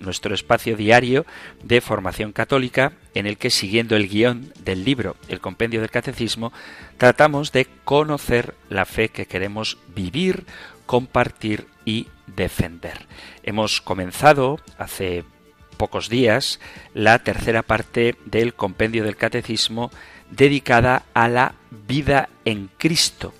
nuestro espacio diario de formación católica en el que, siguiendo el guion del libro El Compendio del Catecismo, tratamos de conocer la fe que queremos vivir, compartir y defender. Hemos comenzado hace pocos días la tercera parte del compendio del catecismo dedicada a la vida en Cristo,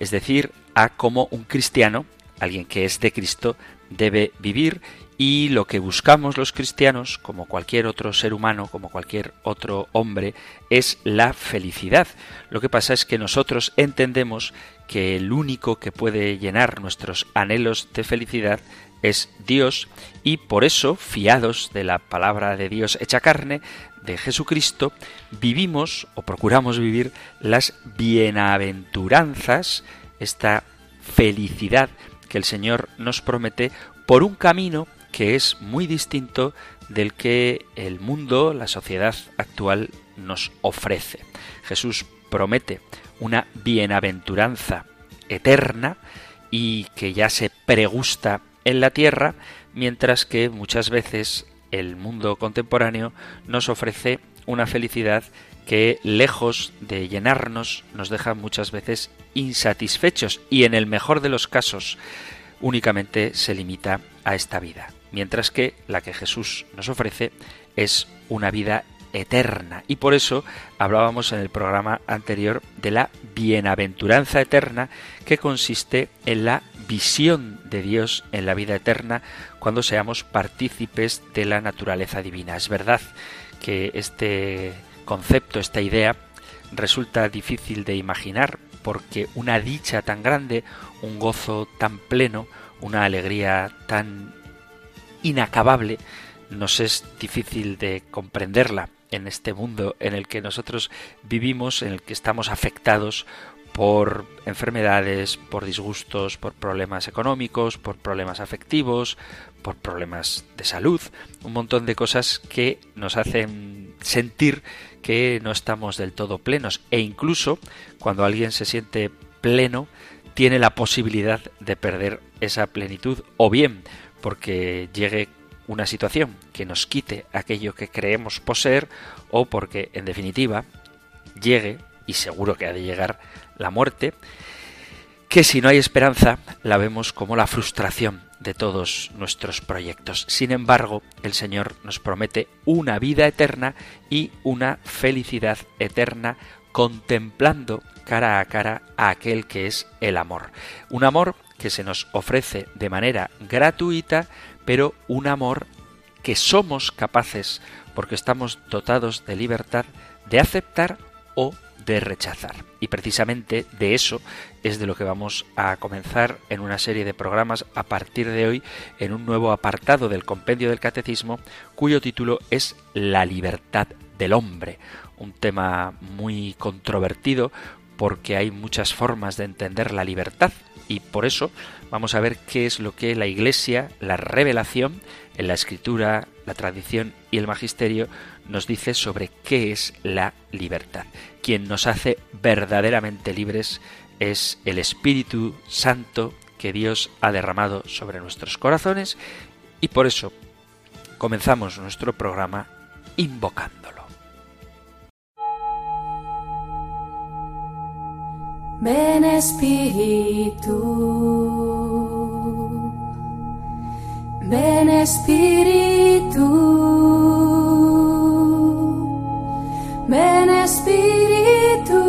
es decir, a cómo un cristiano, alguien que es de Cristo, debe vivir y lo que buscamos los cristianos, como cualquier otro ser humano, como cualquier otro hombre, es la felicidad. Lo que pasa es que nosotros entendemos que el único que puede llenar nuestros anhelos de felicidad es Dios y por eso, fiados de la palabra de Dios hecha carne, de Jesucristo, vivimos o procuramos vivir las bienaventuranzas, esta felicidad que el Señor nos promete por un camino que es muy distinto del que el mundo, la sociedad actual nos ofrece. Jesús promete una bienaventuranza eterna y que ya se pregusta en la tierra, mientras que muchas veces el mundo contemporáneo nos ofrece una felicidad que lejos de llenarnos nos deja muchas veces insatisfechos y en el mejor de los casos únicamente se limita a esta vida, mientras que la que Jesús nos ofrece es una vida eterna. Y por eso hablábamos en el programa anterior de la bienaventuranza eterna que consiste en la visión de Dios en la vida eterna cuando seamos partícipes de la naturaleza divina. Es verdad que este concepto, esta idea, resulta difícil de imaginar porque una dicha tan grande, un gozo tan pleno, una alegría tan inacabable, nos es difícil de comprenderla en este mundo en el que nosotros vivimos, en el que estamos afectados por enfermedades, por disgustos, por problemas económicos, por problemas afectivos, por problemas de salud, un montón de cosas que nos hacen sentir que no estamos del todo plenos. E incluso cuando alguien se siente pleno tiene la posibilidad de perder esa plenitud o bien porque llegue una situación que nos quite aquello que creemos poseer o porque, en definitiva, llegue, y seguro que ha de llegar, la muerte, que si no hay esperanza la vemos como la frustración de todos nuestros proyectos. Sin embargo, el Señor nos promete una vida eterna y una felicidad eterna contemplando cara a cara a aquel que es el amor. Un amor que se nos ofrece de manera gratuita pero un amor que somos capaces, porque estamos dotados de libertad, de aceptar o de rechazar. Y precisamente de eso es de lo que vamos a comenzar en una serie de programas a partir de hoy en un nuevo apartado del compendio del catecismo cuyo título es La libertad del hombre, un tema muy controvertido porque hay muchas formas de entender la libertad y por eso vamos a ver qué es lo que la Iglesia, la revelación en la escritura, la tradición y el magisterio nos dice sobre qué es la libertad. Quien nos hace verdaderamente libres es el Espíritu Santo que Dios ha derramado sobre nuestros corazones y por eso comenzamos nuestro programa invocándolo. Ven Espíritu, ven Espíritu, ven Espíritu.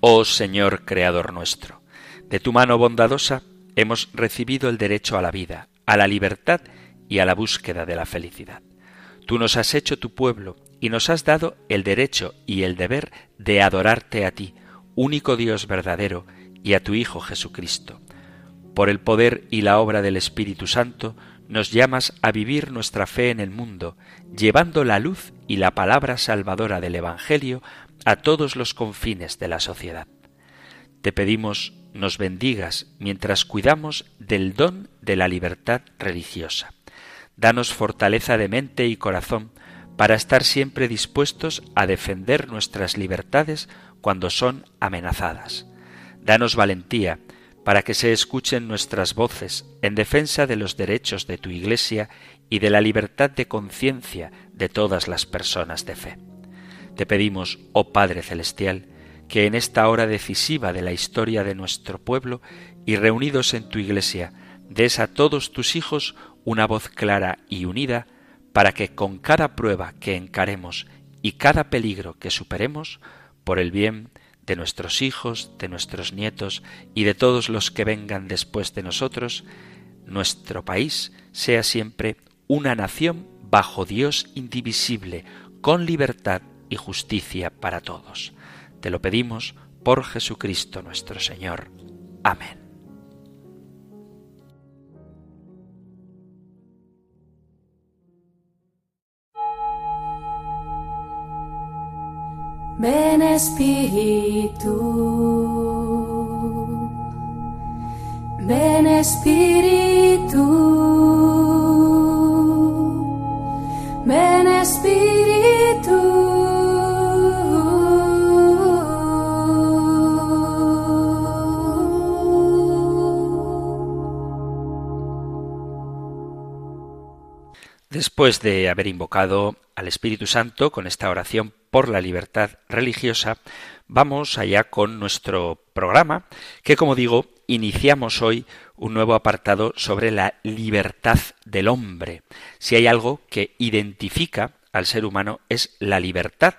Oh Señor Creador nuestro de tu mano bondadosa hemos recibido el derecho a la vida, a la libertad y a la búsqueda de la felicidad. Tú nos has hecho tu pueblo y nos has dado el derecho y el deber de adorarte a ti, único Dios verdadero, y a tu Hijo Jesucristo. Por el poder y la obra del Espíritu Santo, nos llamas a vivir nuestra fe en el mundo, llevando la luz y la palabra salvadora del Evangelio a todos los confines de la sociedad. Te pedimos nos bendigas mientras cuidamos del don de la libertad religiosa. Danos fortaleza de mente y corazón para estar siempre dispuestos a defender nuestras libertades cuando son amenazadas. Danos valentía para que se escuchen nuestras voces en defensa de los derechos de tu Iglesia y de la libertad de conciencia de todas las personas de fe. Te pedimos, oh Padre Celestial, que en esta hora decisiva de la historia de nuestro pueblo y reunidos en tu Iglesia, des a todos tus hijos una voz clara y unida para que con cada prueba que encaremos y cada peligro que superemos, por el bien de nuestros hijos, de nuestros nietos y de todos los que vengan después de nosotros, nuestro país sea siempre una nación bajo Dios indivisible, con libertad y justicia para todos. Te lo pedimos por Jesucristo nuestro Señor. Amén. Ven Espíritu, ven Espíritu, ven Espíritu. Después de haber invocado al Espíritu Santo con esta oración por la libertad religiosa, vamos allá con nuestro programa, que como digo, iniciamos hoy un nuevo apartado sobre la libertad del hombre. Si hay algo que identifica al ser humano es la libertad.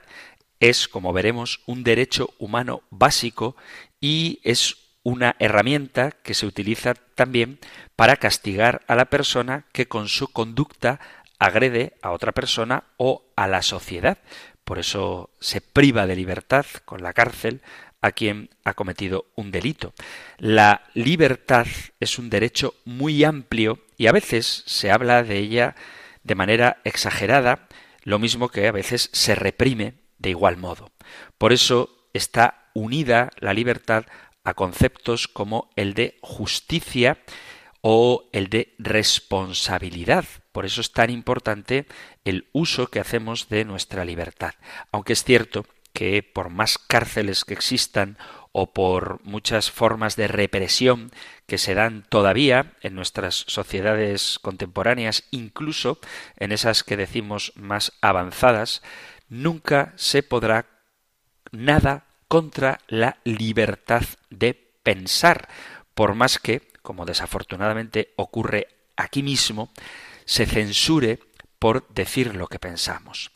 Es, como veremos, un derecho humano básico y es una herramienta que se utiliza también para castigar a la persona que con su conducta agrede a otra persona o a la sociedad. Por eso se priva de libertad con la cárcel a quien ha cometido un delito. La libertad es un derecho muy amplio y a veces se habla de ella de manera exagerada, lo mismo que a veces se reprime de igual modo. Por eso está unida la libertad a conceptos como el de justicia o el de responsabilidad. Por eso es tan importante el uso que hacemos de nuestra libertad. Aunque es cierto que por más cárceles que existan o por muchas formas de represión que se dan todavía en nuestras sociedades contemporáneas, incluso en esas que decimos más avanzadas, nunca se podrá nada contra la libertad de pensar, por más que, como desafortunadamente ocurre aquí mismo, se censure por decir lo que pensamos.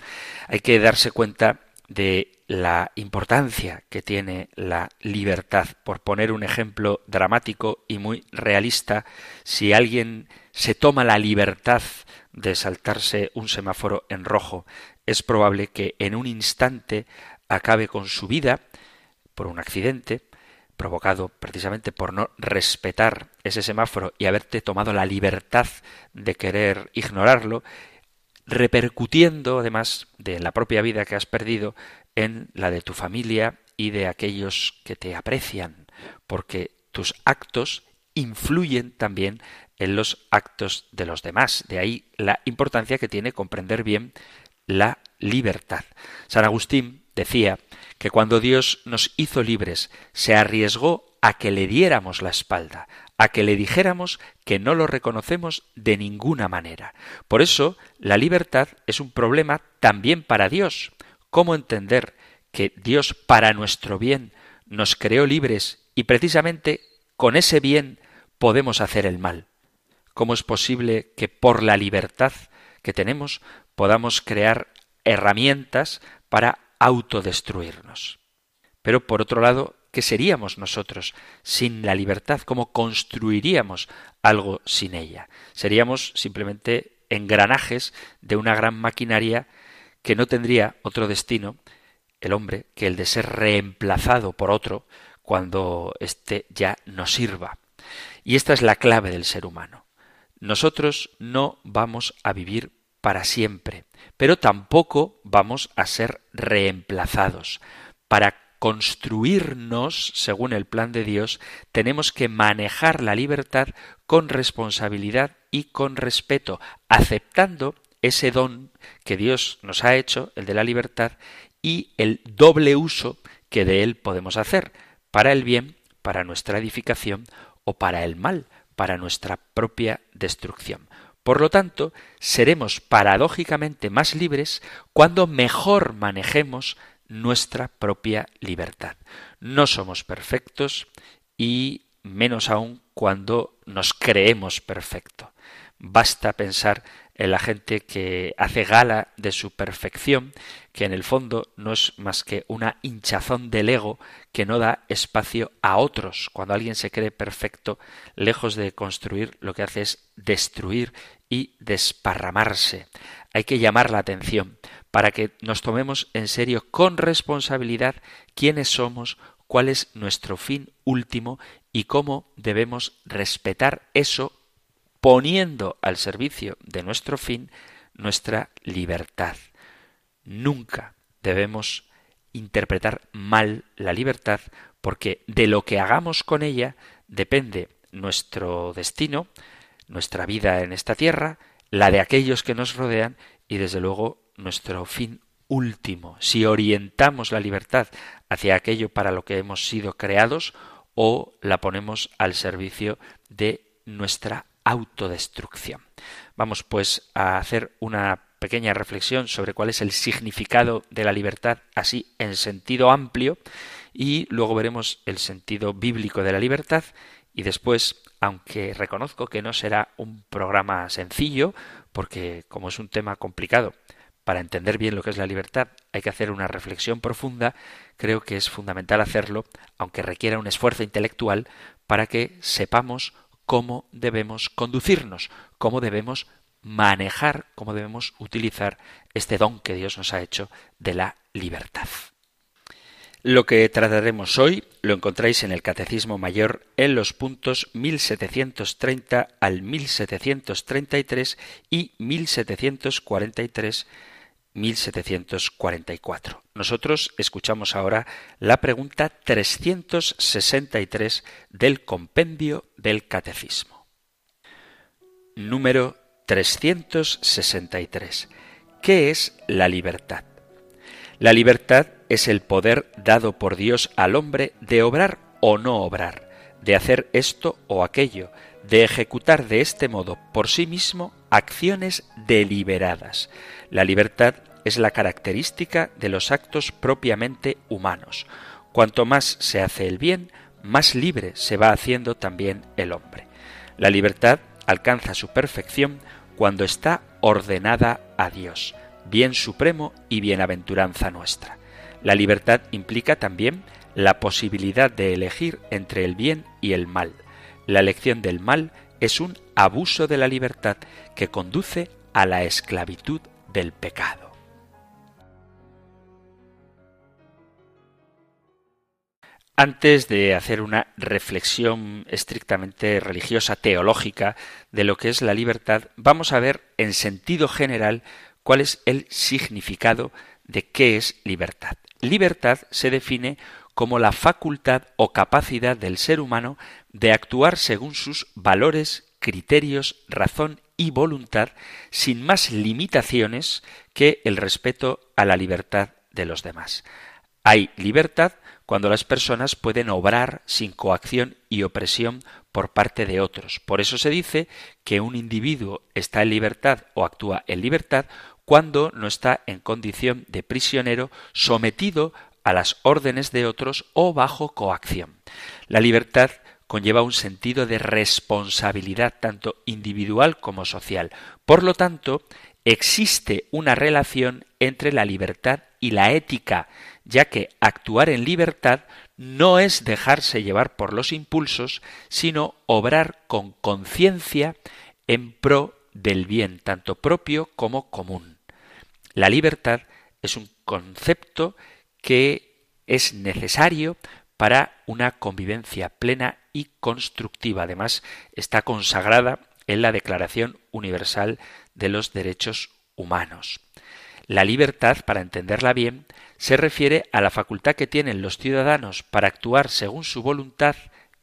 Hay que darse cuenta de la importancia que tiene la libertad. Por poner un ejemplo dramático y muy realista, si alguien se toma la libertad de saltarse un semáforo en rojo, es probable que en un instante acabe con su vida por un accidente, provocado precisamente por no respetar ese semáforo y haberte tomado la libertad de querer ignorarlo, repercutiendo además de la propia vida que has perdido en la de tu familia y de aquellos que te aprecian, porque tus actos influyen también en los actos de los demás. De ahí la importancia que tiene comprender bien la libertad. San Agustín decía que cuando Dios nos hizo libres, se arriesgó a que le diéramos la espalda, a que le dijéramos que no lo reconocemos de ninguna manera. Por eso, la libertad es un problema también para Dios. ¿Cómo entender que Dios para nuestro bien nos creó libres y precisamente con ese bien podemos hacer el mal? ¿Cómo es posible que por la libertad que tenemos podamos crear herramientas para autodestruirnos. Pero por otro lado, ¿qué seríamos nosotros sin la libertad? ¿Cómo construiríamos algo sin ella? Seríamos simplemente engranajes de una gran maquinaria que no tendría otro destino, el hombre, que el de ser reemplazado por otro cuando éste ya no sirva. Y esta es la clave del ser humano. Nosotros no vamos a vivir para siempre, pero tampoco vamos a ser reemplazados. Para construirnos según el plan de Dios, tenemos que manejar la libertad con responsabilidad y con respeto, aceptando ese don que Dios nos ha hecho, el de la libertad, y el doble uso que de él podemos hacer, para el bien, para nuestra edificación o para el mal, para nuestra propia destrucción. Por lo tanto, seremos paradójicamente más libres cuando mejor manejemos nuestra propia libertad. No somos perfectos y menos aún cuando nos creemos perfecto. Basta pensar en la gente que hace gala de su perfección, que en el fondo no es más que una hinchazón del ego que no da espacio a otros. Cuando alguien se cree perfecto, lejos de construir, lo que hace es destruir y desparramarse. Hay que llamar la atención para que nos tomemos en serio con responsabilidad quiénes somos, cuál es nuestro fin último y cómo debemos respetar eso poniendo al servicio de nuestro fin nuestra libertad. Nunca debemos interpretar mal la libertad porque de lo que hagamos con ella depende nuestro destino, nuestra vida en esta tierra, la de aquellos que nos rodean y desde luego nuestro fin último. Si orientamos la libertad hacia aquello para lo que hemos sido creados o la ponemos al servicio de nuestra autodestrucción. Vamos pues a hacer una pequeña reflexión sobre cuál es el significado de la libertad así en sentido amplio y luego veremos el sentido bíblico de la libertad y después, aunque reconozco que no será un programa sencillo, porque como es un tema complicado, para entender bien lo que es la libertad hay que hacer una reflexión profunda, creo que es fundamental hacerlo, aunque requiera un esfuerzo intelectual, para que sepamos cómo debemos conducirnos, cómo debemos manejar, cómo debemos utilizar este don que Dios nos ha hecho de la libertad. Lo que trataremos hoy lo encontráis en el Catecismo Mayor en los puntos 1730 al 1733 y 1743 1744. Nosotros escuchamos ahora la pregunta 363 del compendio del Catecismo. Número 363. ¿Qué es la libertad? La libertad es el poder dado por Dios al hombre de obrar o no obrar, de hacer esto o aquello, de ejecutar de este modo por sí mismo acciones deliberadas. La libertad es la característica de los actos propiamente humanos. Cuanto más se hace el bien, más libre se va haciendo también el hombre. La libertad alcanza su perfección cuando está ordenada a Dios, bien supremo y bienaventuranza nuestra. La libertad implica también la posibilidad de elegir entre el bien y el mal. La elección del mal es un abuso de la libertad que conduce a la esclavitud del pecado. Antes de hacer una reflexión estrictamente religiosa, teológica, de lo que es la libertad, vamos a ver en sentido general cuál es el significado de qué es libertad. Libertad se define como la facultad o capacidad del ser humano de actuar según sus valores, criterios, razón y voluntad sin más limitaciones que el respeto a la libertad de los demás. Hay libertad cuando las personas pueden obrar sin coacción y opresión por parte de otros. Por eso se dice que un individuo está en libertad o actúa en libertad cuando no está en condición de prisionero sometido a las órdenes de otros o bajo coacción. La libertad conlleva un sentido de responsabilidad tanto individual como social. Por lo tanto, existe una relación entre la libertad y la ética, ya que actuar en libertad no es dejarse llevar por los impulsos, sino obrar con conciencia en pro del bien, tanto propio como común. La libertad es un concepto que es necesario para una convivencia plena y constructiva. Además, está consagrada en la Declaración Universal de los Derechos Humanos. La libertad, para entenderla bien, se refiere a la facultad que tienen los ciudadanos para actuar según su voluntad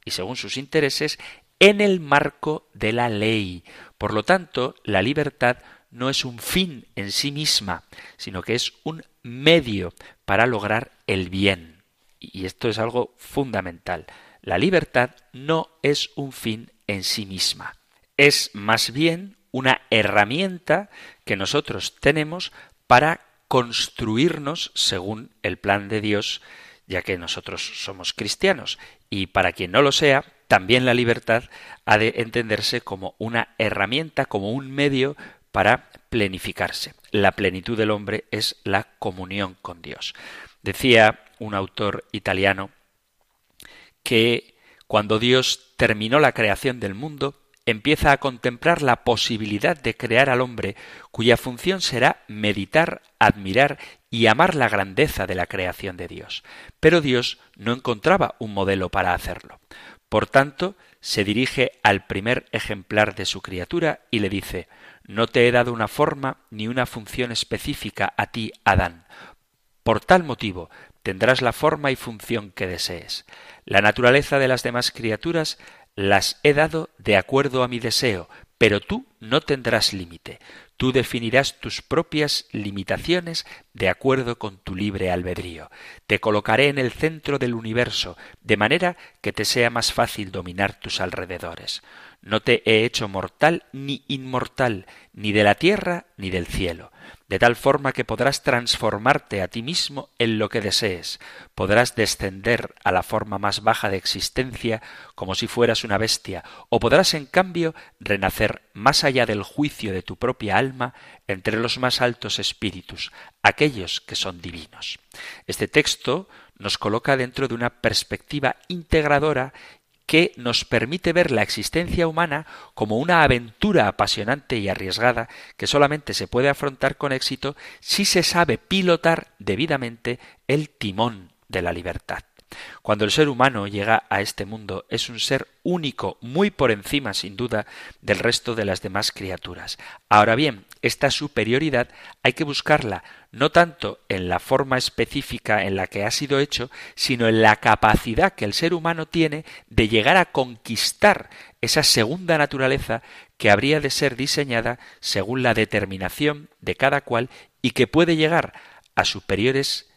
y según sus intereses en el marco de la ley. Por lo tanto, la libertad no es un fin en sí misma, sino que es un medio para lograr el bien. Y esto es algo fundamental. La libertad no es un fin en sí misma. Es más bien una herramienta que nosotros tenemos para construirnos según el plan de Dios, ya que nosotros somos cristianos. Y para quien no lo sea, también la libertad ha de entenderse como una herramienta, como un medio para plenificarse. La plenitud del hombre es la comunión con Dios. Decía un autor italiano que cuando Dios terminó la creación del mundo, empieza a contemplar la posibilidad de crear al hombre cuya función será meditar, admirar y amar la grandeza de la creación de Dios. Pero Dios no encontraba un modelo para hacerlo. Por tanto, se dirige al primer ejemplar de su criatura y le dice No te he dado una forma ni una función específica a ti, Adán. Por tal motivo, tendrás la forma y función que desees. La naturaleza de las demás criaturas las he dado de acuerdo a mi deseo, pero tú no tendrás límite. Tú definirás tus propias limitaciones de acuerdo con tu libre albedrío. Te colocaré en el centro del universo, de manera que te sea más fácil dominar tus alrededores. No te he hecho mortal ni inmortal, ni de la tierra ni del cielo de tal forma que podrás transformarte a ti mismo en lo que desees, podrás descender a la forma más baja de existencia como si fueras una bestia, o podrás en cambio renacer más allá del juicio de tu propia alma entre los más altos espíritus, aquellos que son divinos. Este texto nos coloca dentro de una perspectiva integradora que nos permite ver la existencia humana como una aventura apasionante y arriesgada que solamente se puede afrontar con éxito si se sabe pilotar debidamente el timón de la libertad. Cuando el ser humano llega a este mundo es un ser único, muy por encima, sin duda, del resto de las demás criaturas. Ahora bien, esta superioridad hay que buscarla no tanto en la forma específica en la que ha sido hecho, sino en la capacidad que el ser humano tiene de llegar a conquistar esa segunda naturaleza que habría de ser diseñada según la determinación de cada cual y que puede llegar a superiores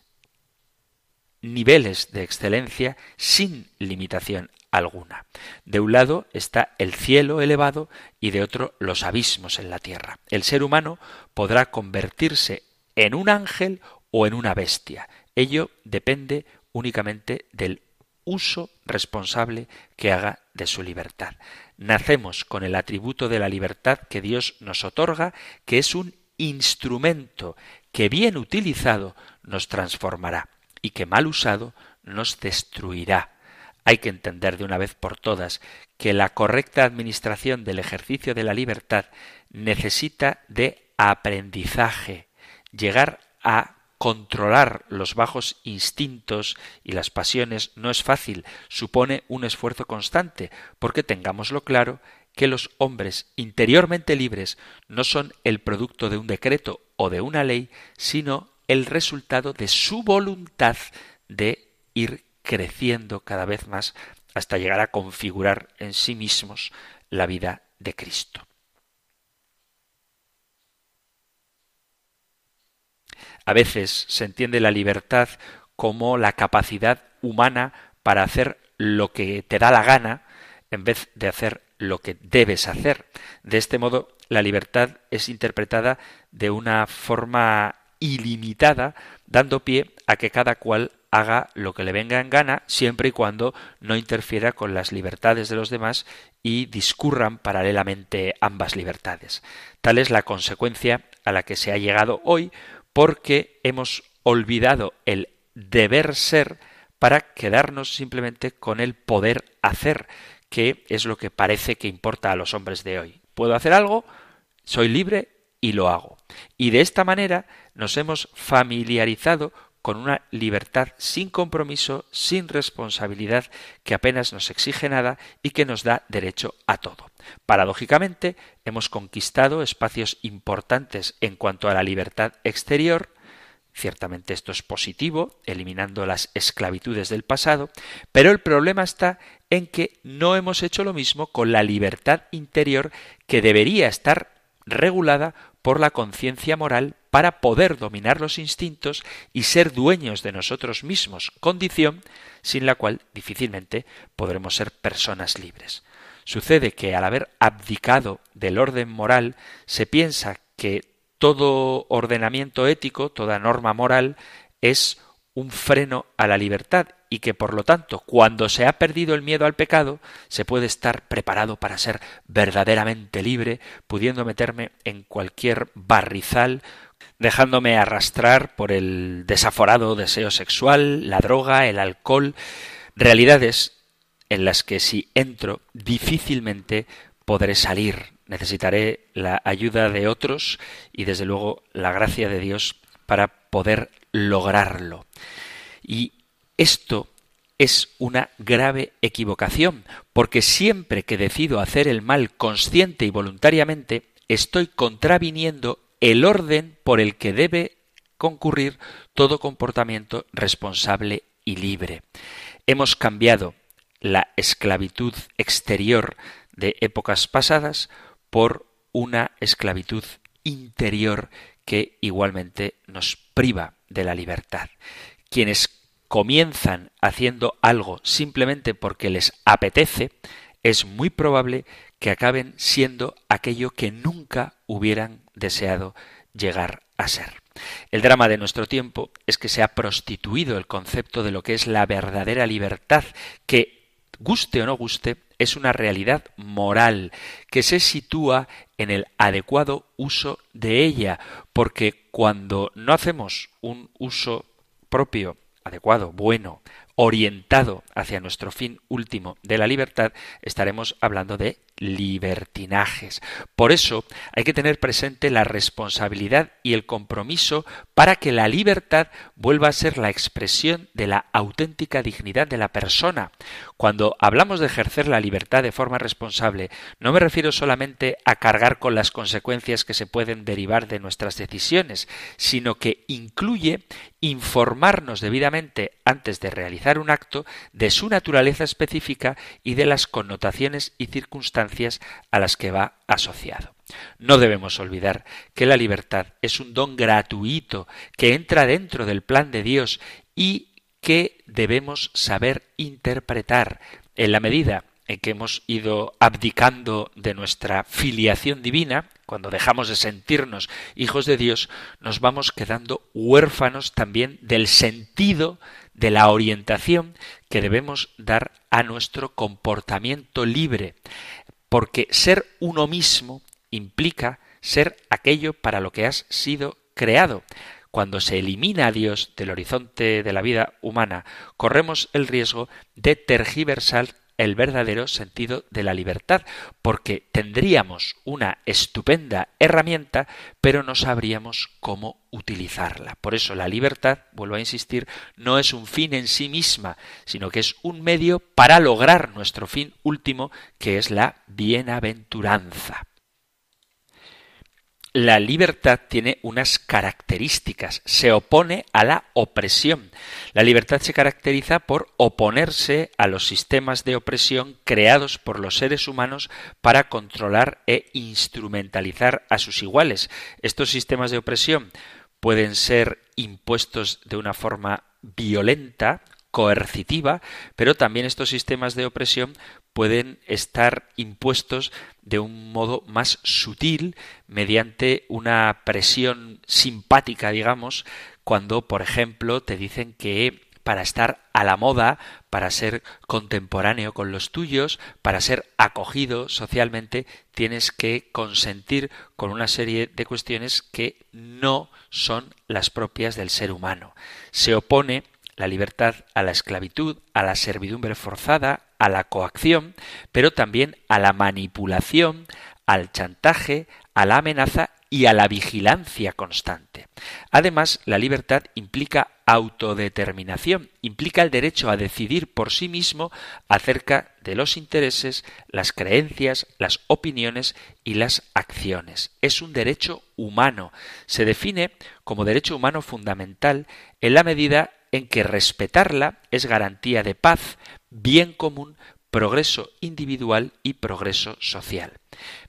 niveles de excelencia sin limitación alguna. De un lado está el cielo elevado y de otro los abismos en la tierra. El ser humano podrá convertirse en un ángel o en una bestia. Ello depende únicamente del uso responsable que haga de su libertad. Nacemos con el atributo de la libertad que Dios nos otorga, que es un instrumento que bien utilizado nos transformará y que mal usado nos destruirá. Hay que entender de una vez por todas que la correcta administración del ejercicio de la libertad necesita de aprendizaje, llegar a controlar los bajos instintos y las pasiones no es fácil, supone un esfuerzo constante, porque tengámoslo claro que los hombres interiormente libres no son el producto de un decreto o de una ley, sino el resultado de su voluntad de ir creciendo cada vez más hasta llegar a configurar en sí mismos la vida de Cristo. A veces se entiende la libertad como la capacidad humana para hacer lo que te da la gana en vez de hacer lo que debes hacer. De este modo, la libertad es interpretada de una forma ilimitada, dando pie a que cada cual haga lo que le venga en gana, siempre y cuando no interfiera con las libertades de los demás y discurran paralelamente ambas libertades. Tal es la consecuencia a la que se ha llegado hoy porque hemos olvidado el deber ser para quedarnos simplemente con el poder hacer, que es lo que parece que importa a los hombres de hoy. Puedo hacer algo, soy libre y lo hago. Y de esta manera nos hemos familiarizado con una libertad sin compromiso, sin responsabilidad, que apenas nos exige nada y que nos da derecho a todo. Paradójicamente, hemos conquistado espacios importantes en cuanto a la libertad exterior, Ciertamente esto es positivo, eliminando las esclavitudes del pasado, pero el problema está en que no hemos hecho lo mismo con la libertad interior que debería estar regulada por la conciencia moral para poder dominar los instintos y ser dueños de nosotros mismos, condición sin la cual difícilmente podremos ser personas libres. Sucede que al haber abdicado del orden moral se piensa que todo ordenamiento ético, toda norma moral es un freno a la libertad y que por lo tanto cuando se ha perdido el miedo al pecado se puede estar preparado para ser verdaderamente libre, pudiendo meterme en cualquier barrizal, dejándome arrastrar por el desaforado deseo sexual, la droga, el alcohol, realidades en las que si entro difícilmente podré salir. Necesitaré la ayuda de otros y desde luego la gracia de Dios para poder lograrlo. Y esto es una grave equivocación, porque siempre que decido hacer el mal consciente y voluntariamente, estoy contraviniendo el orden por el que debe concurrir todo comportamiento responsable y libre. Hemos cambiado la esclavitud exterior de épocas pasadas por una esclavitud interior que igualmente nos priva de la libertad. Quienes comienzan haciendo algo simplemente porque les apetece, es muy probable que acaben siendo aquello que nunca hubieran deseado llegar a ser. El drama de nuestro tiempo es que se ha prostituido el concepto de lo que es la verdadera libertad, que, guste o no guste, es una realidad moral que se sitúa en el adecuado uso de ella, porque cuando no hacemos un uso propio, adecuado, bueno, orientado hacia nuestro fin último de la libertad, estaremos hablando de libertinajes. Por eso hay que tener presente la responsabilidad y el compromiso para que la libertad vuelva a ser la expresión de la auténtica dignidad de la persona. Cuando hablamos de ejercer la libertad de forma responsable, no me refiero solamente a cargar con las consecuencias que se pueden derivar de nuestras decisiones, sino que incluye informarnos debidamente antes de realizar un acto de su naturaleza específica y de las connotaciones y circunstancias a las que va asociado. No debemos olvidar que la libertad es un don gratuito que entra dentro del plan de Dios y que debemos saber interpretar en la medida en que hemos ido abdicando de nuestra filiación divina, cuando dejamos de sentirnos hijos de Dios, nos vamos quedando huérfanos también del sentido de la orientación que debemos dar a nuestro comportamiento libre, porque ser uno mismo implica ser aquello para lo que has sido creado. Cuando se elimina a Dios del horizonte de la vida humana, corremos el riesgo de tergiversar el verdadero sentido de la libertad, porque tendríamos una estupenda herramienta, pero no sabríamos cómo utilizarla. Por eso la libertad, vuelvo a insistir, no es un fin en sí misma, sino que es un medio para lograr nuestro fin último, que es la bienaventuranza. La libertad tiene unas características, se opone a la opresión. La libertad se caracteriza por oponerse a los sistemas de opresión creados por los seres humanos para controlar e instrumentalizar a sus iguales. Estos sistemas de opresión pueden ser impuestos de una forma violenta, coercitiva, pero también estos sistemas de opresión pueden estar impuestos de un modo más sutil mediante una presión simpática, digamos, cuando, por ejemplo, te dicen que para estar a la moda, para ser contemporáneo con los tuyos, para ser acogido socialmente, tienes que consentir con una serie de cuestiones que no son las propias del ser humano. Se opone la libertad a la esclavitud, a la servidumbre forzada, a la coacción, pero también a la manipulación, al chantaje, a la amenaza y a la vigilancia constante. Además, la libertad implica autodeterminación, implica el derecho a decidir por sí mismo acerca de los intereses, las creencias, las opiniones y las acciones. Es un derecho humano. Se define como derecho humano fundamental en la medida en que respetarla es garantía de paz, bien común, progreso individual y progreso social.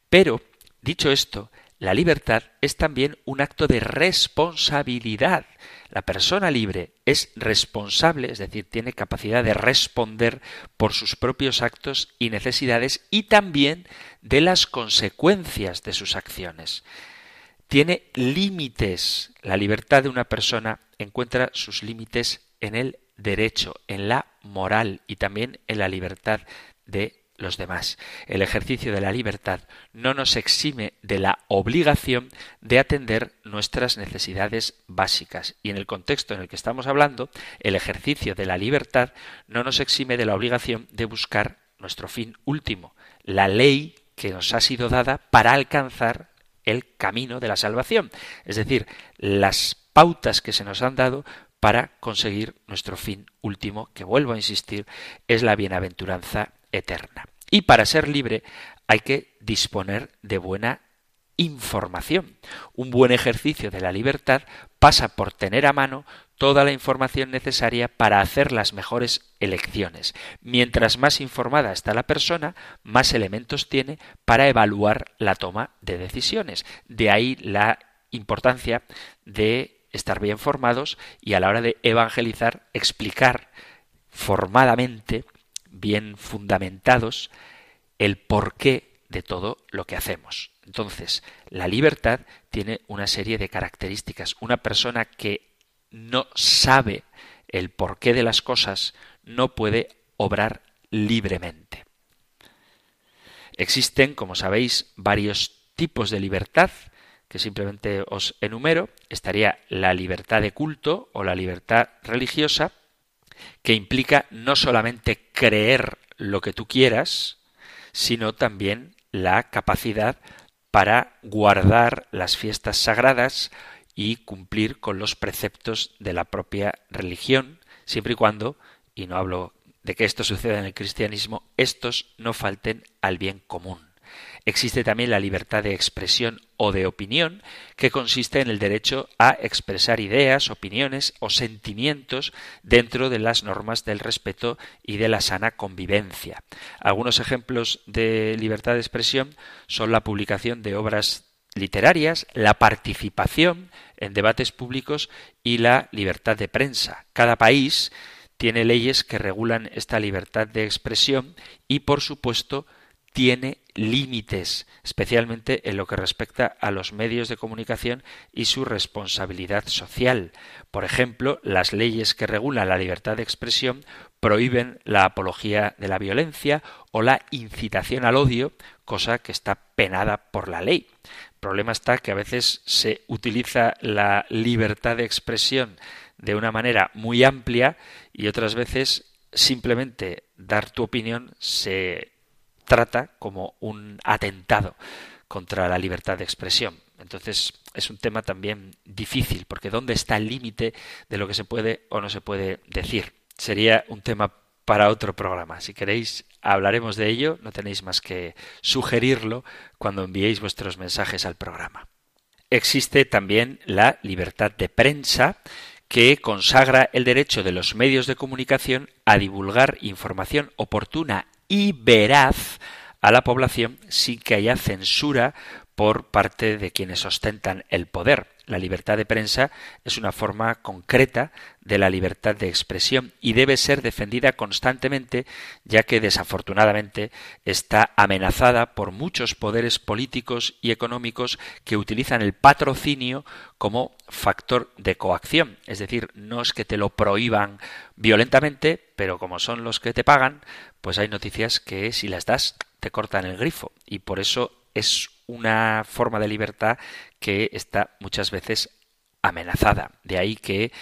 Pero, dicho esto, la libertad es también un acto de responsabilidad. La persona libre es responsable, es decir, tiene capacidad de responder por sus propios actos y necesidades y también de las consecuencias de sus acciones. Tiene límites. La libertad de una persona encuentra sus límites en el derecho, en la moral y también en la libertad de los demás. El ejercicio de la libertad no nos exime de la obligación de atender nuestras necesidades básicas. Y en el contexto en el que estamos hablando, el ejercicio de la libertad no nos exime de la obligación de buscar nuestro fin último, la ley que nos ha sido dada para alcanzar el camino de la salvación, es decir, las pautas que se nos han dado para conseguir nuestro fin último, que vuelvo a insistir, es la bienaventuranza eterna. Y para ser libre hay que disponer de buena información. Un buen ejercicio de la libertad pasa por tener a mano toda la información necesaria para hacer las mejores elecciones. Mientras más informada está la persona, más elementos tiene para evaluar la toma de decisiones. De ahí la importancia de estar bien formados y a la hora de evangelizar, explicar formadamente bien fundamentados el porqué de todo lo que hacemos. Entonces, la libertad tiene una serie de características. Una persona que no sabe el porqué de las cosas no puede obrar libremente. Existen, como sabéis, varios tipos de libertad que simplemente os enumero. Estaría la libertad de culto o la libertad religiosa, que implica no solamente creer lo que tú quieras, sino también la capacidad para guardar las fiestas sagradas y cumplir con los preceptos de la propia religión, siempre y cuando, y no hablo de que esto suceda en el cristianismo, estos no falten al bien común. Existe también la libertad de expresión o de opinión, que consiste en el derecho a expresar ideas, opiniones o sentimientos dentro de las normas del respeto y de la sana convivencia. Algunos ejemplos de libertad de expresión son la publicación de obras literarias, la participación en debates públicos y la libertad de prensa. Cada país tiene leyes que regulan esta libertad de expresión y, por supuesto, tiene límites, especialmente en lo que respecta a los medios de comunicación y su responsabilidad social. Por ejemplo, las leyes que regulan la libertad de expresión prohíben la apología de la violencia o la incitación al odio, cosa que está penada por la ley. El problema está que a veces se utiliza la libertad de expresión de una manera muy amplia y otras veces simplemente dar tu opinión se trata como un atentado contra la libertad de expresión. Entonces es un tema también difícil, porque ¿dónde está el límite de lo que se puede o no se puede decir? Sería un tema para otro programa. Si queréis, hablaremos de ello. No tenéis más que sugerirlo cuando enviéis vuestros mensajes al programa. Existe también la libertad de prensa, que consagra el derecho de los medios de comunicación a divulgar información oportuna y veraz a la población sin que haya censura por parte de quienes ostentan el poder. La libertad de prensa es una forma concreta de la libertad de expresión y debe ser defendida constantemente, ya que desafortunadamente está amenazada por muchos poderes políticos y económicos que utilizan el patrocinio como factor de coacción. Es decir, no es que te lo prohíban violentamente, pero como son los que te pagan, pues hay noticias que si las das te cortan el grifo y por eso es una forma de libertad que está muchas veces amenazada. De ahí que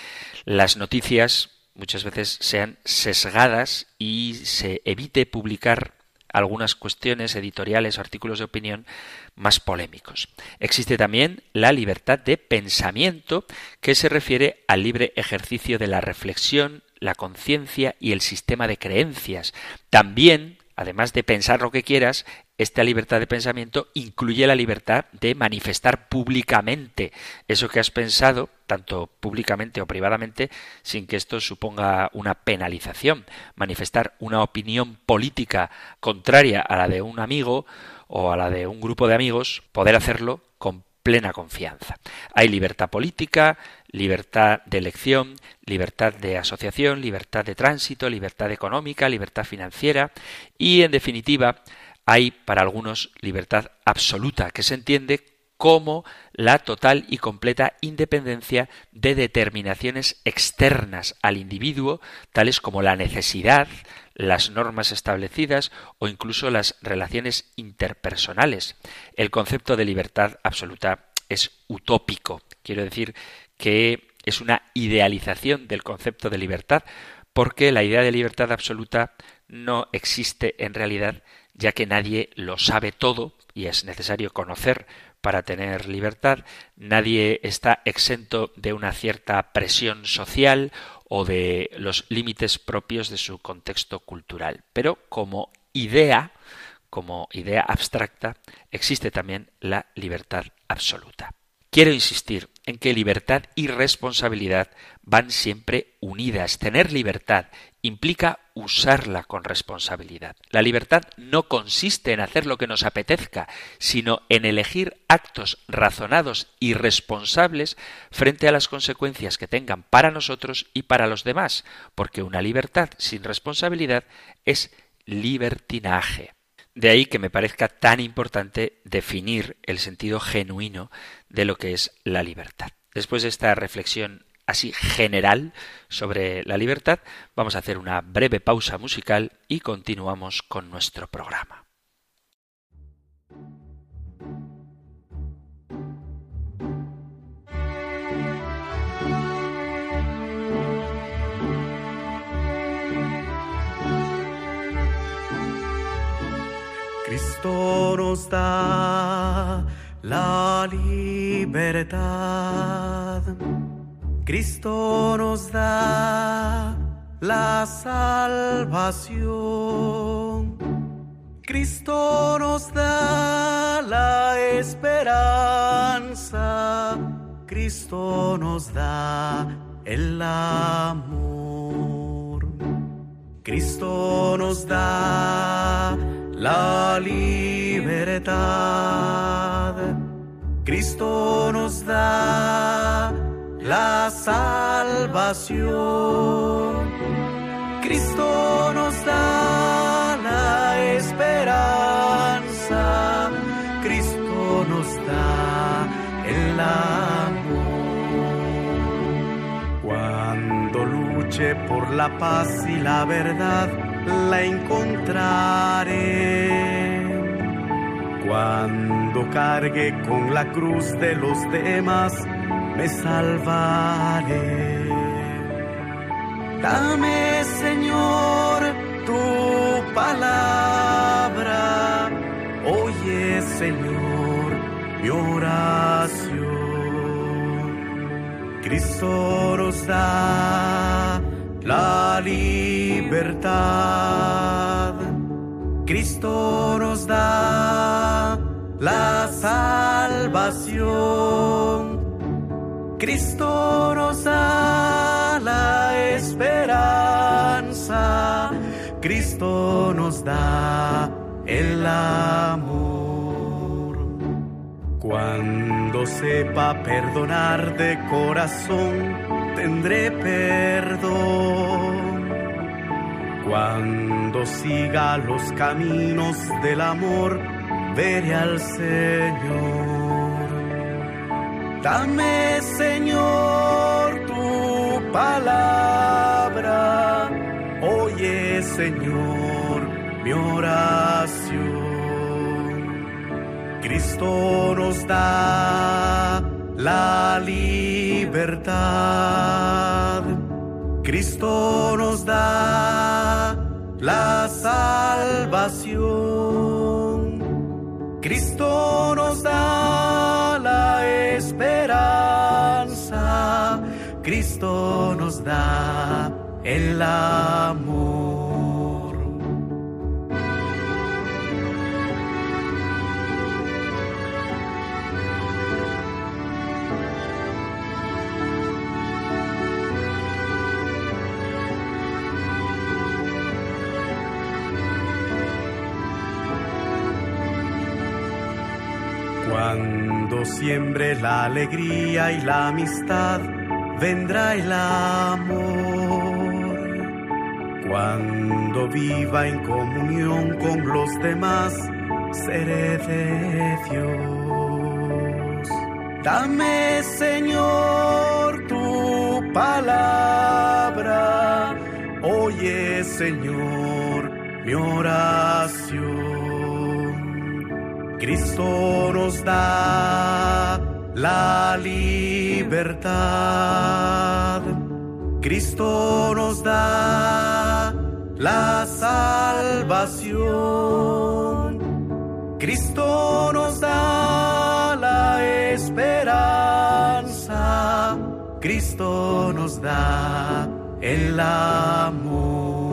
las noticias muchas veces sean sesgadas y se evite publicar algunas cuestiones editoriales o artículos de opinión más polémicos. Existe también la libertad de pensamiento, que se refiere al libre ejercicio de la reflexión, la conciencia y el sistema de creencias. También, además de pensar lo que quieras, esta libertad de pensamiento incluye la libertad de manifestar públicamente eso que has pensado, tanto públicamente o privadamente, sin que esto suponga una penalización. Manifestar una opinión política contraria a la de un amigo o a la de un grupo de amigos, poder hacerlo con plena confianza. Hay libertad política, libertad de elección, libertad de asociación, libertad de tránsito, libertad económica, libertad financiera y, en definitiva, hay para algunos libertad absoluta, que se entiende como la total y completa independencia de determinaciones externas al individuo, tales como la necesidad, las normas establecidas o incluso las relaciones interpersonales. El concepto de libertad absoluta es utópico. Quiero decir que es una idealización del concepto de libertad, porque la idea de libertad absoluta no existe en realidad ya que nadie lo sabe todo y es necesario conocer para tener libertad, nadie está exento de una cierta presión social o de los límites propios de su contexto cultural. Pero como idea, como idea abstracta, existe también la libertad absoluta. Quiero insistir en que libertad y responsabilidad van siempre unidas. Tener libertad implica usarla con responsabilidad. La libertad no consiste en hacer lo que nos apetezca, sino en elegir actos razonados y responsables frente a las consecuencias que tengan para nosotros y para los demás, porque una libertad sin responsabilidad es libertinaje. De ahí que me parezca tan importante definir el sentido genuino de lo que es la libertad. Después de esta reflexión así general sobre la libertad, vamos a hacer una breve pausa musical y continuamos con nuestro programa. Cristo nos da la libertad. Cristo nos da la salvación. Cristo nos da la esperanza. Cristo nos da el amor. Cristo nos da la libertad. Cristo nos da la salvación. Cristo nos da la esperanza. Cristo nos da el amor. Cuando luche por la paz y la verdad, la encontraré. Cuando cargue con la cruz de los demás, me salvaré. Dame, Señor, tu palabra. Oye, Señor, mi oración. Cristo nos da la libertad. Cristo nos da la salvación. Cristo nos da la esperanza. Cristo nos da el amor. Cuando sepa perdonar de corazón, tendré perdón. Cuando siga los caminos del amor, veré al Señor. Dame, Señor, tu palabra. Oye, Señor, mi oración. Cristo nos da la libertad. Cristo nos da la salvación. Cristo nos da la esperanza, Cristo nos da el amor. Cuando siembre la alegría y la amistad, vendrá el amor. Cuando viva en comunión con los demás, seré de Dios. Dame, Señor, tu palabra. Oye, Señor, mi oración. Cristo nos da la libertad. Cristo nos da la salvación. Cristo nos da la esperanza. Cristo nos da el amor.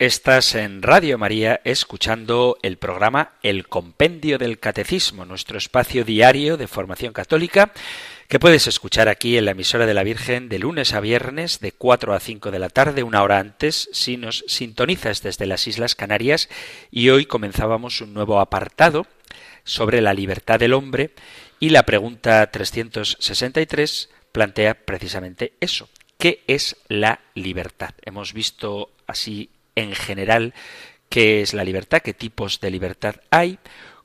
Estás en Radio María escuchando el programa El Compendio del Catecismo, nuestro espacio diario de formación católica que puedes escuchar aquí en la emisora de la Virgen de lunes a viernes de 4 a 5 de la tarde, una hora antes, si nos sintonizas desde las Islas Canarias. Y hoy comenzábamos un nuevo apartado sobre la libertad del hombre y la pregunta 363 plantea precisamente eso. ¿Qué es la libertad? Hemos visto así en general qué es la libertad, qué tipos de libertad hay,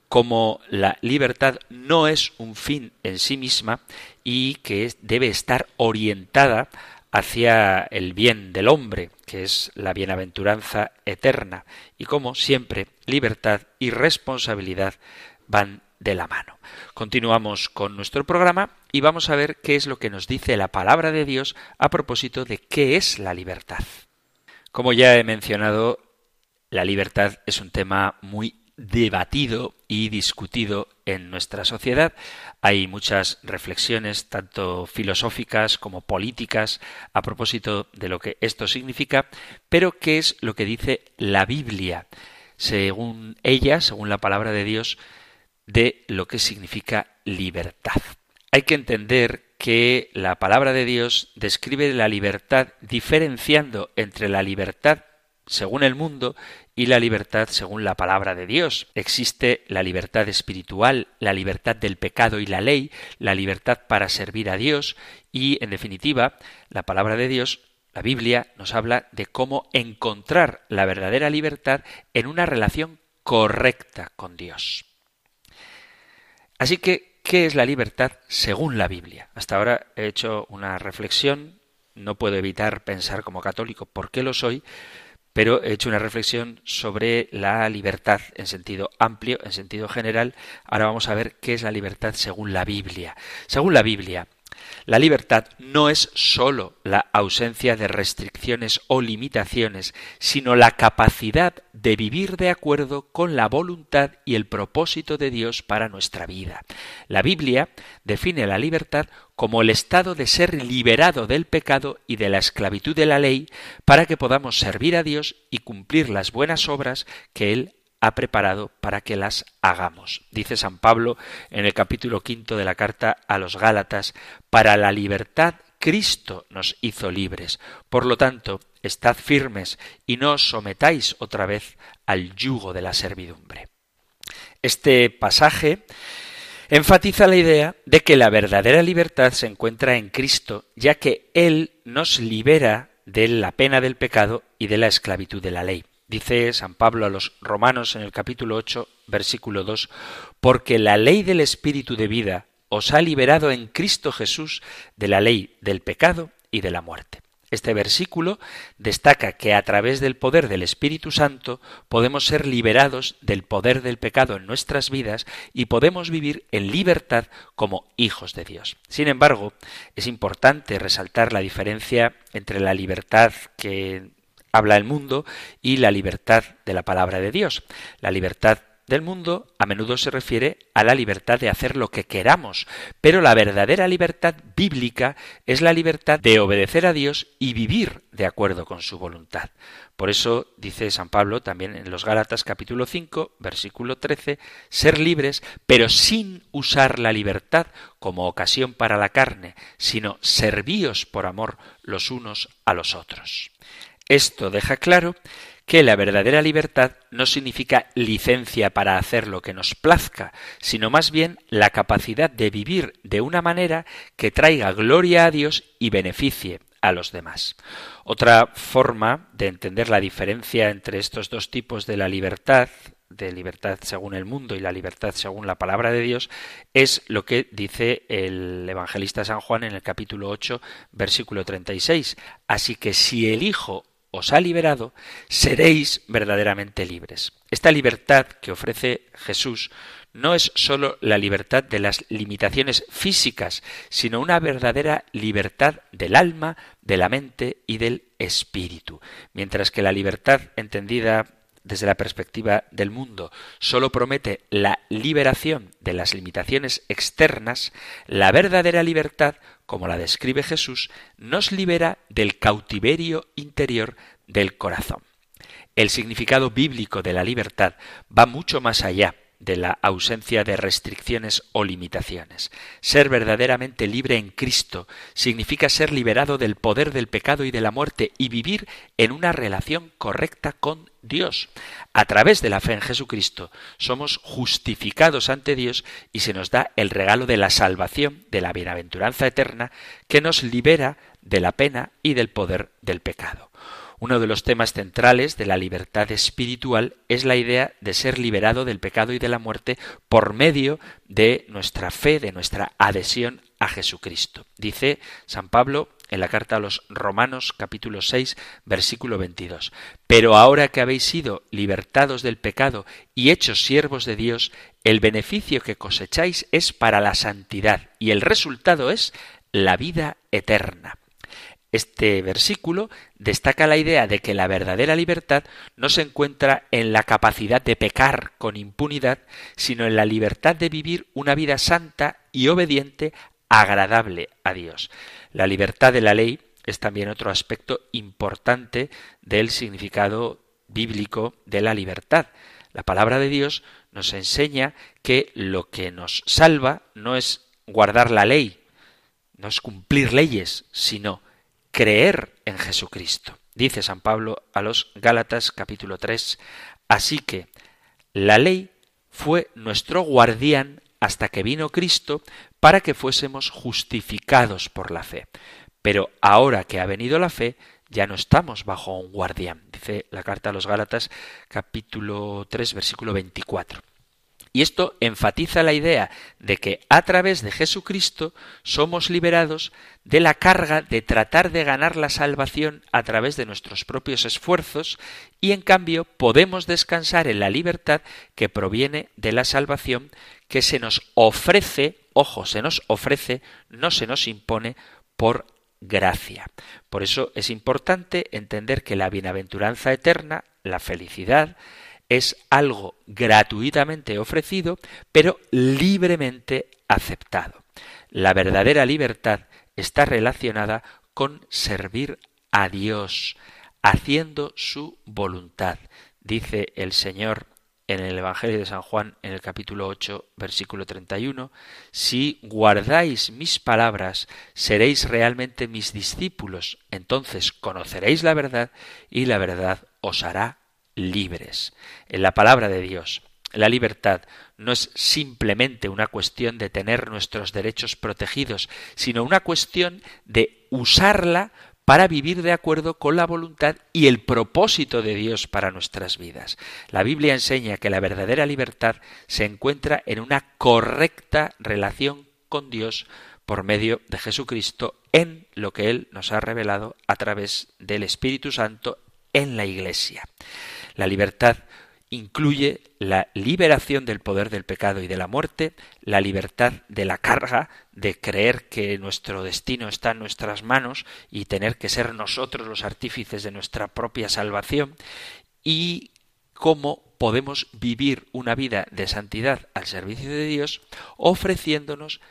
cómo la libertad no es un fin en sí misma y que debe estar orientada hacia el bien del hombre, que es la bienaventuranza eterna, y como siempre libertad y responsabilidad van de la mano. Continuamos con nuestro programa y vamos a ver qué es lo que nos dice la palabra de Dios a propósito de qué es la libertad. Como ya he mencionado, la libertad es un tema muy debatido y discutido en nuestra sociedad. Hay muchas reflexiones, tanto filosóficas como políticas, a propósito de lo que esto significa, pero ¿qué es lo que dice la Biblia? Según ella, según la palabra de Dios, de lo que significa libertad. Hay que entender que la palabra de Dios describe la libertad diferenciando entre la libertad según el mundo y la libertad según la palabra de Dios. Existe la libertad espiritual, la libertad del pecado y la ley, la libertad para servir a Dios y, en definitiva, la palabra de Dios, la Biblia, nos habla de cómo encontrar la verdadera libertad en una relación correcta con Dios. Así que ¿Qué es la libertad según la Biblia? Hasta ahora he hecho una reflexión, no puedo evitar pensar como católico por qué lo soy, pero he hecho una reflexión sobre la libertad en sentido amplio, en sentido general. Ahora vamos a ver qué es la libertad según la Biblia. Según la Biblia, la libertad no es sólo la ausencia de restricciones o limitaciones, sino la capacidad de vivir de acuerdo con la voluntad y el propósito de Dios para nuestra vida. La Biblia define la libertad como el estado de ser liberado del pecado y de la esclavitud de la ley para que podamos servir a Dios y cumplir las buenas obras que Él ha preparado para que las hagamos. Dice San Pablo en el capítulo quinto de la carta a los Gálatas, para la libertad Cristo nos hizo libres. Por lo tanto, estad firmes y no os sometáis otra vez al yugo de la servidumbre. Este pasaje enfatiza la idea de que la verdadera libertad se encuentra en Cristo, ya que Él nos libera de la pena del pecado y de la esclavitud de la ley. Dice San Pablo a los romanos en el capítulo 8, versículo 2, porque la ley del Espíritu de vida os ha liberado en Cristo Jesús de la ley del pecado y de la muerte. Este versículo destaca que a través del poder del Espíritu Santo podemos ser liberados del poder del pecado en nuestras vidas y podemos vivir en libertad como hijos de Dios. Sin embargo, es importante resaltar la diferencia entre la libertad que habla el mundo y la libertad de la palabra de Dios. La libertad del mundo a menudo se refiere a la libertad de hacer lo que queramos, pero la verdadera libertad bíblica es la libertad de obedecer a Dios y vivir de acuerdo con su voluntad. Por eso dice San Pablo también en los Gálatas capítulo 5, versículo 13, ser libres, pero sin usar la libertad como ocasión para la carne, sino servíos por amor los unos a los otros. Esto deja claro que la verdadera libertad no significa licencia para hacer lo que nos plazca, sino más bien la capacidad de vivir de una manera que traiga gloria a Dios y beneficie a los demás. Otra forma de entender la diferencia entre estos dos tipos de la libertad, de libertad según el mundo y la libertad según la palabra de Dios, es lo que dice el evangelista San Juan en el capítulo 8, versículo 36. Así que si el Hijo os ha liberado, seréis verdaderamente libres. Esta libertad que ofrece Jesús no es sólo la libertad de las limitaciones físicas, sino una verdadera libertad del alma, de la mente y del espíritu. Mientras que la libertad entendida desde la perspectiva del mundo. Sólo promete la liberación de las limitaciones externas, la verdadera libertad, como la describe Jesús, nos libera del cautiverio interior del corazón. El significado bíblico de la libertad va mucho más allá de la ausencia de restricciones o limitaciones. Ser verdaderamente libre en Cristo significa ser liberado del poder del pecado y de la muerte y vivir en una relación correcta con Dios. A través de la fe en Jesucristo somos justificados ante Dios y se nos da el regalo de la salvación, de la bienaventuranza eterna, que nos libera de la pena y del poder del pecado. Uno de los temas centrales de la libertad espiritual es la idea de ser liberado del pecado y de la muerte por medio de nuestra fe, de nuestra adhesión a Jesucristo. Dice San Pablo en la carta a los Romanos capítulo 6 versículo 22. Pero ahora que habéis sido libertados del pecado y hechos siervos de Dios, el beneficio que cosecháis es para la santidad y el resultado es la vida eterna. Este versículo destaca la idea de que la verdadera libertad no se encuentra en la capacidad de pecar con impunidad, sino en la libertad de vivir una vida santa y obediente, agradable a Dios. La libertad de la ley es también otro aspecto importante del significado bíblico de la libertad. La palabra de Dios nos enseña que lo que nos salva no es guardar la ley, no es cumplir leyes, sino creer en Jesucristo. Dice San Pablo a los Gálatas capítulo 3, así que la ley fue nuestro guardián hasta que vino Cristo para que fuésemos justificados por la fe. Pero ahora que ha venido la fe, ya no estamos bajo un guardián, dice la carta a los Gálatas capítulo 3 versículo 24. Y esto enfatiza la idea de que a través de Jesucristo somos liberados de la carga de tratar de ganar la salvación a través de nuestros propios esfuerzos y en cambio podemos descansar en la libertad que proviene de la salvación que se nos ofrece, ojo, se nos ofrece, no se nos impone por gracia. Por eso es importante entender que la bienaventuranza eterna, la felicidad, es algo gratuitamente ofrecido, pero libremente aceptado. La verdadera libertad está relacionada con servir a Dios, haciendo su voluntad. Dice el Señor en el Evangelio de San Juan, en el capítulo 8, versículo 31, Si guardáis mis palabras, seréis realmente mis discípulos, entonces conoceréis la verdad y la verdad os hará libres. En la palabra de Dios, la libertad no es simplemente una cuestión de tener nuestros derechos protegidos, sino una cuestión de usarla para vivir de acuerdo con la voluntad y el propósito de Dios para nuestras vidas. La Biblia enseña que la verdadera libertad se encuentra en una correcta relación con Dios por medio de Jesucristo en lo que Él nos ha revelado a través del Espíritu Santo en la Iglesia. La libertad incluye la liberación del poder del pecado y de la muerte, la libertad de la carga de creer que nuestro destino está en nuestras manos y tener que ser nosotros los artífices de nuestra propia salvación y cómo podemos vivir una vida de santidad al servicio de Dios ofreciéndonos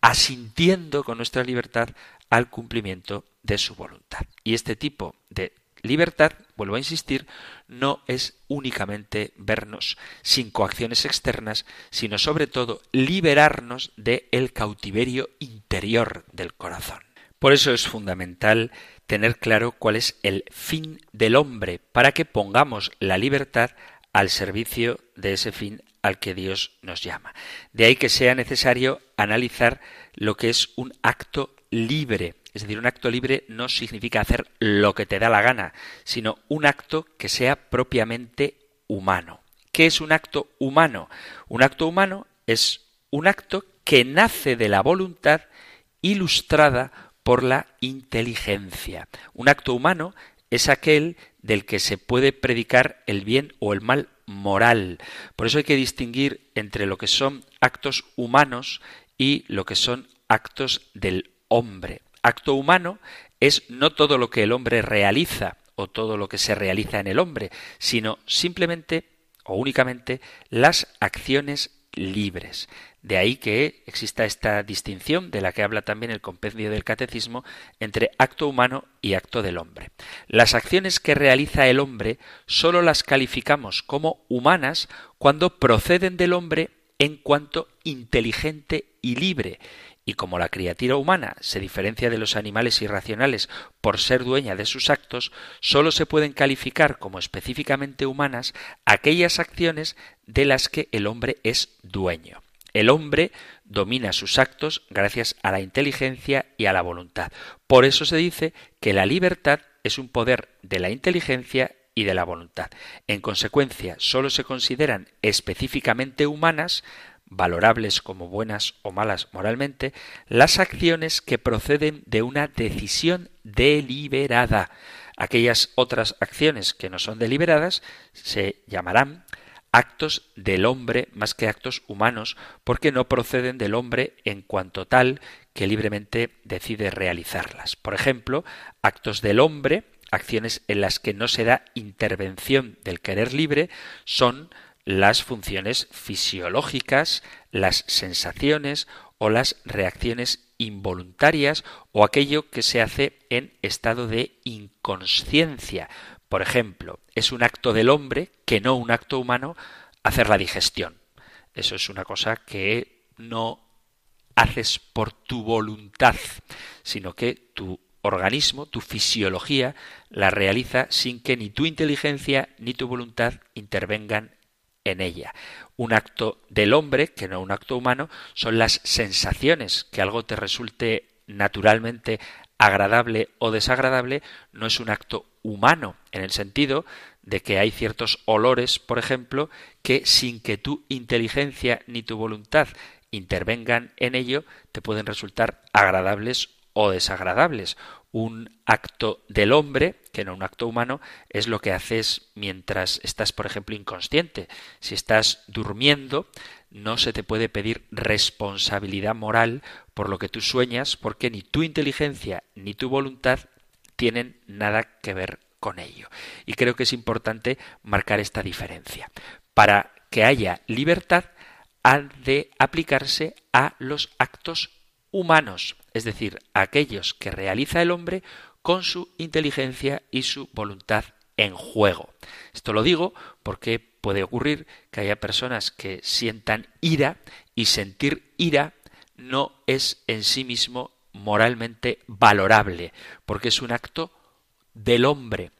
asintiendo con nuestra libertad al cumplimiento de su voluntad. Y este tipo de libertad, vuelvo a insistir, no es únicamente vernos sin coacciones externas, sino sobre todo liberarnos del el cautiverio interior del corazón. Por eso es fundamental tener claro cuál es el fin del hombre, para que pongamos la libertad al servicio de ese fin al que Dios nos llama. De ahí que sea necesario analizar lo que es un acto libre. Es decir, un acto libre no significa hacer lo que te da la gana, sino un acto que sea propiamente humano. ¿Qué es un acto humano? Un acto humano es un acto que nace de la voluntad ilustrada por la inteligencia. Un acto humano es aquel del que se puede predicar el bien o el mal moral. Por eso hay que distinguir entre lo que son actos humanos y lo que son actos del hombre. Acto humano es no todo lo que el hombre realiza o todo lo que se realiza en el hombre, sino simplemente o únicamente las acciones libres. De ahí que exista esta distinción de la que habla también el compendio del catecismo entre acto humano y acto del hombre. Las acciones que realiza el hombre sólo las calificamos como humanas cuando proceden del hombre en cuanto inteligente y libre, y como la criatura humana se diferencia de los animales irracionales por ser dueña de sus actos, sólo se pueden calificar como específicamente humanas aquellas acciones de las que el hombre es dueño. El hombre domina sus actos gracias a la inteligencia y a la voluntad. Por eso se dice que la libertad es un poder de la inteligencia y de la voluntad. En consecuencia, sólo se consideran específicamente humanas valorables como buenas o malas moralmente, las acciones que proceden de una decisión deliberada. Aquellas otras acciones que no son deliberadas se llamarán actos del hombre más que actos humanos, porque no proceden del hombre en cuanto tal que libremente decide realizarlas. Por ejemplo, actos del hombre, acciones en las que no se da intervención del querer libre, son las funciones fisiológicas, las sensaciones o las reacciones involuntarias o aquello que se hace en estado de inconsciencia. Por ejemplo, es un acto del hombre, que no un acto humano, hacer la digestión. Eso es una cosa que no haces por tu voluntad, sino que tu organismo, tu fisiología, la realiza sin que ni tu inteligencia ni tu voluntad intervengan en ella. Un acto del hombre, que no un acto humano, son las sensaciones, que algo te resulte naturalmente agradable o desagradable, no es un acto humano, en el sentido de que hay ciertos olores, por ejemplo, que sin que tu inteligencia ni tu voluntad intervengan en ello, te pueden resultar agradables o desagradables. Un acto del hombre, que no un acto humano, es lo que haces mientras estás, por ejemplo, inconsciente. Si estás durmiendo, no se te puede pedir responsabilidad moral por lo que tú sueñas, porque ni tu inteligencia ni tu voluntad tienen nada que ver con ello. Y creo que es importante marcar esta diferencia. Para que haya libertad, ha de aplicarse a los actos humanos, es decir, aquellos que realiza el hombre con su inteligencia y su voluntad en juego. Esto lo digo porque puede ocurrir que haya personas que sientan ira y sentir ira no es en sí mismo moralmente valorable, porque es un acto del hombre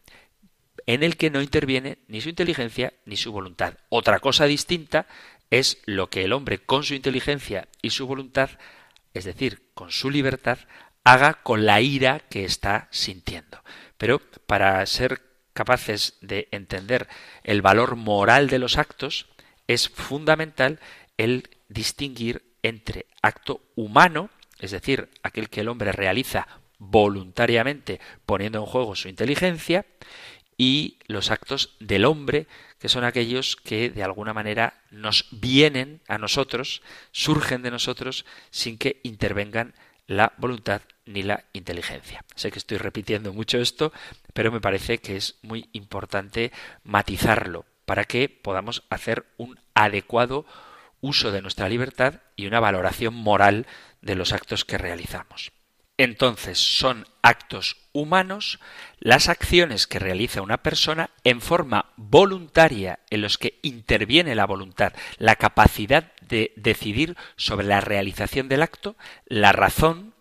en el que no interviene ni su inteligencia ni su voluntad. Otra cosa distinta es lo que el hombre con su inteligencia y su voluntad es decir, con su libertad, haga con la ira que está sintiendo. Pero para ser capaces de entender el valor moral de los actos, es fundamental el distinguir entre acto humano, es decir, aquel que el hombre realiza voluntariamente poniendo en juego su inteligencia, y los actos del hombre, que son aquellos que de alguna manera nos vienen a nosotros, surgen de nosotros sin que intervengan la voluntad ni la inteligencia. Sé que estoy repitiendo mucho esto, pero me parece que es muy importante matizarlo para que podamos hacer un adecuado uso de nuestra libertad y una valoración moral de los actos que realizamos. Entonces son actos humanos las acciones que realiza una persona en forma voluntaria en los que interviene la voluntad, la capacidad de decidir sobre la realización del acto, la razón,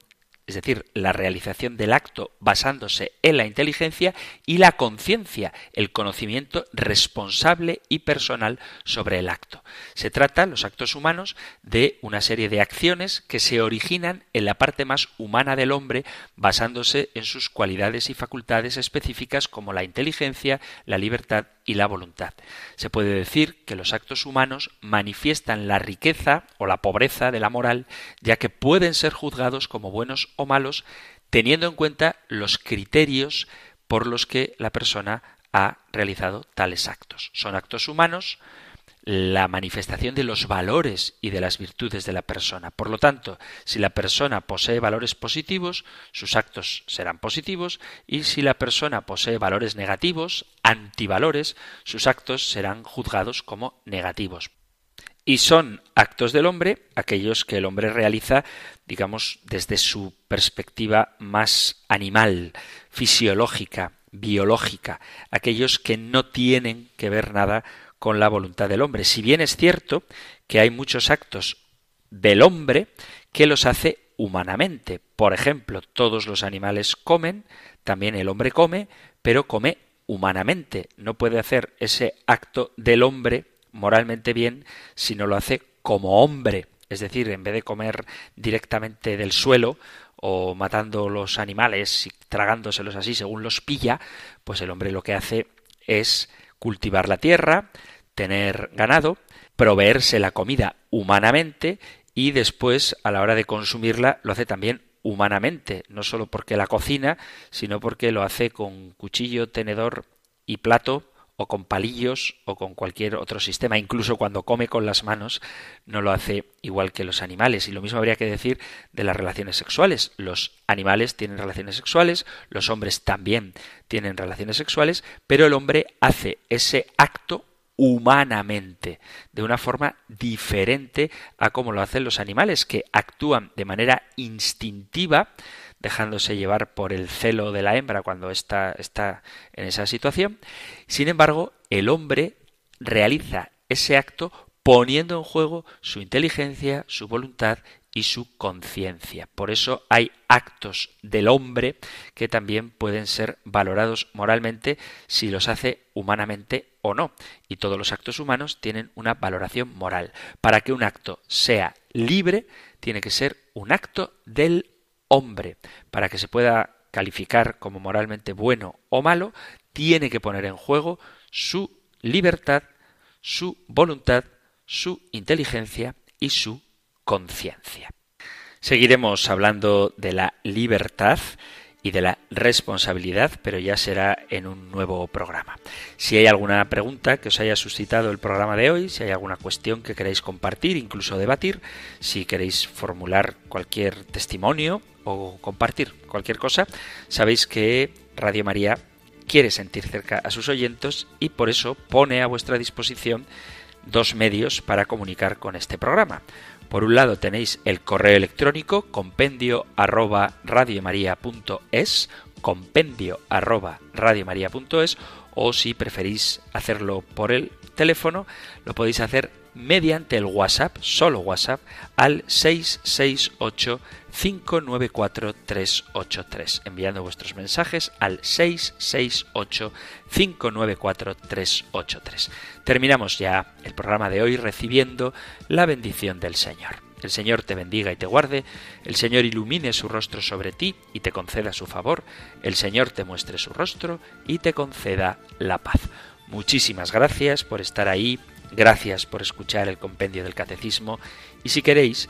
es decir, la realización del acto basándose en la inteligencia y la conciencia, el conocimiento responsable y personal sobre el acto. Se trata, los actos humanos, de una serie de acciones que se originan en la parte más humana del hombre basándose en sus cualidades y facultades específicas como la inteligencia, la libertad y la voluntad. Se puede decir que los actos humanos manifiestan la riqueza o la pobreza de la moral, ya que pueden ser juzgados como buenos o malos, teniendo en cuenta los criterios por los que la persona ha realizado tales actos. Son actos humanos, la manifestación de los valores y de las virtudes de la persona. Por lo tanto, si la persona posee valores positivos, sus actos serán positivos y si la persona posee valores negativos, antivalores, sus actos serán juzgados como negativos. Y son actos del hombre aquellos que el hombre realiza, digamos, desde su perspectiva más animal, fisiológica, biológica, aquellos que no tienen que ver nada con la voluntad del hombre. Si bien es cierto que hay muchos actos del hombre que los hace humanamente. Por ejemplo, todos los animales comen, también el hombre come, pero come humanamente. No puede hacer ese acto del hombre moralmente bien si no lo hace como hombre. Es decir, en vez de comer directamente del suelo o matando los animales y tragándoselos así según los pilla, pues el hombre lo que hace es cultivar la tierra, tener ganado, proveerse la comida humanamente y después a la hora de consumirla lo hace también humanamente, no solo porque la cocina, sino porque lo hace con cuchillo, tenedor y plato o con palillos o con cualquier otro sistema, incluso cuando come con las manos, no lo hace igual que los animales. Y lo mismo habría que decir de las relaciones sexuales. Los animales tienen relaciones sexuales, los hombres también tienen relaciones sexuales, pero el hombre hace ese acto humanamente, de una forma diferente a como lo hacen los animales, que actúan de manera instintiva, dejándose llevar por el celo de la hembra cuando ésta está en esa situación. Sin embargo, el hombre realiza ese acto poniendo en juego su inteligencia, su voluntad y su conciencia. Por eso hay actos del hombre que también pueden ser valorados moralmente si los hace humanamente o no. Y todos los actos humanos tienen una valoración moral. Para que un acto sea libre, tiene que ser un acto del hombre. Para que se pueda calificar como moralmente bueno o malo, tiene que poner en juego su libertad, su voluntad, su inteligencia y su conciencia. Seguiremos hablando de la libertad y de la responsabilidad, pero ya será en un nuevo programa. Si hay alguna pregunta que os haya suscitado el programa de hoy, si hay alguna cuestión que queréis compartir, incluso debatir, si queréis formular cualquier testimonio o compartir cualquier cosa, sabéis que Radio María quiere sentir cerca a sus oyentes y por eso pone a vuestra disposición dos medios para comunicar con este programa. Por un lado tenéis el correo electrónico compendio arroba radiomaria.es, compendio arroba radiomaria.es, o si preferís hacerlo por el teléfono, lo podéis hacer mediante el WhatsApp, solo WhatsApp, al 668 594 383, enviando vuestros mensajes al 668 594 383. Terminamos ya el programa de hoy recibiendo la bendición del Señor. El Señor te bendiga y te guarde, el Señor ilumine su rostro sobre ti y te conceda su favor, el Señor te muestre su rostro y te conceda la paz. Muchísimas gracias por estar ahí, gracias por escuchar el compendio del catecismo y si queréis,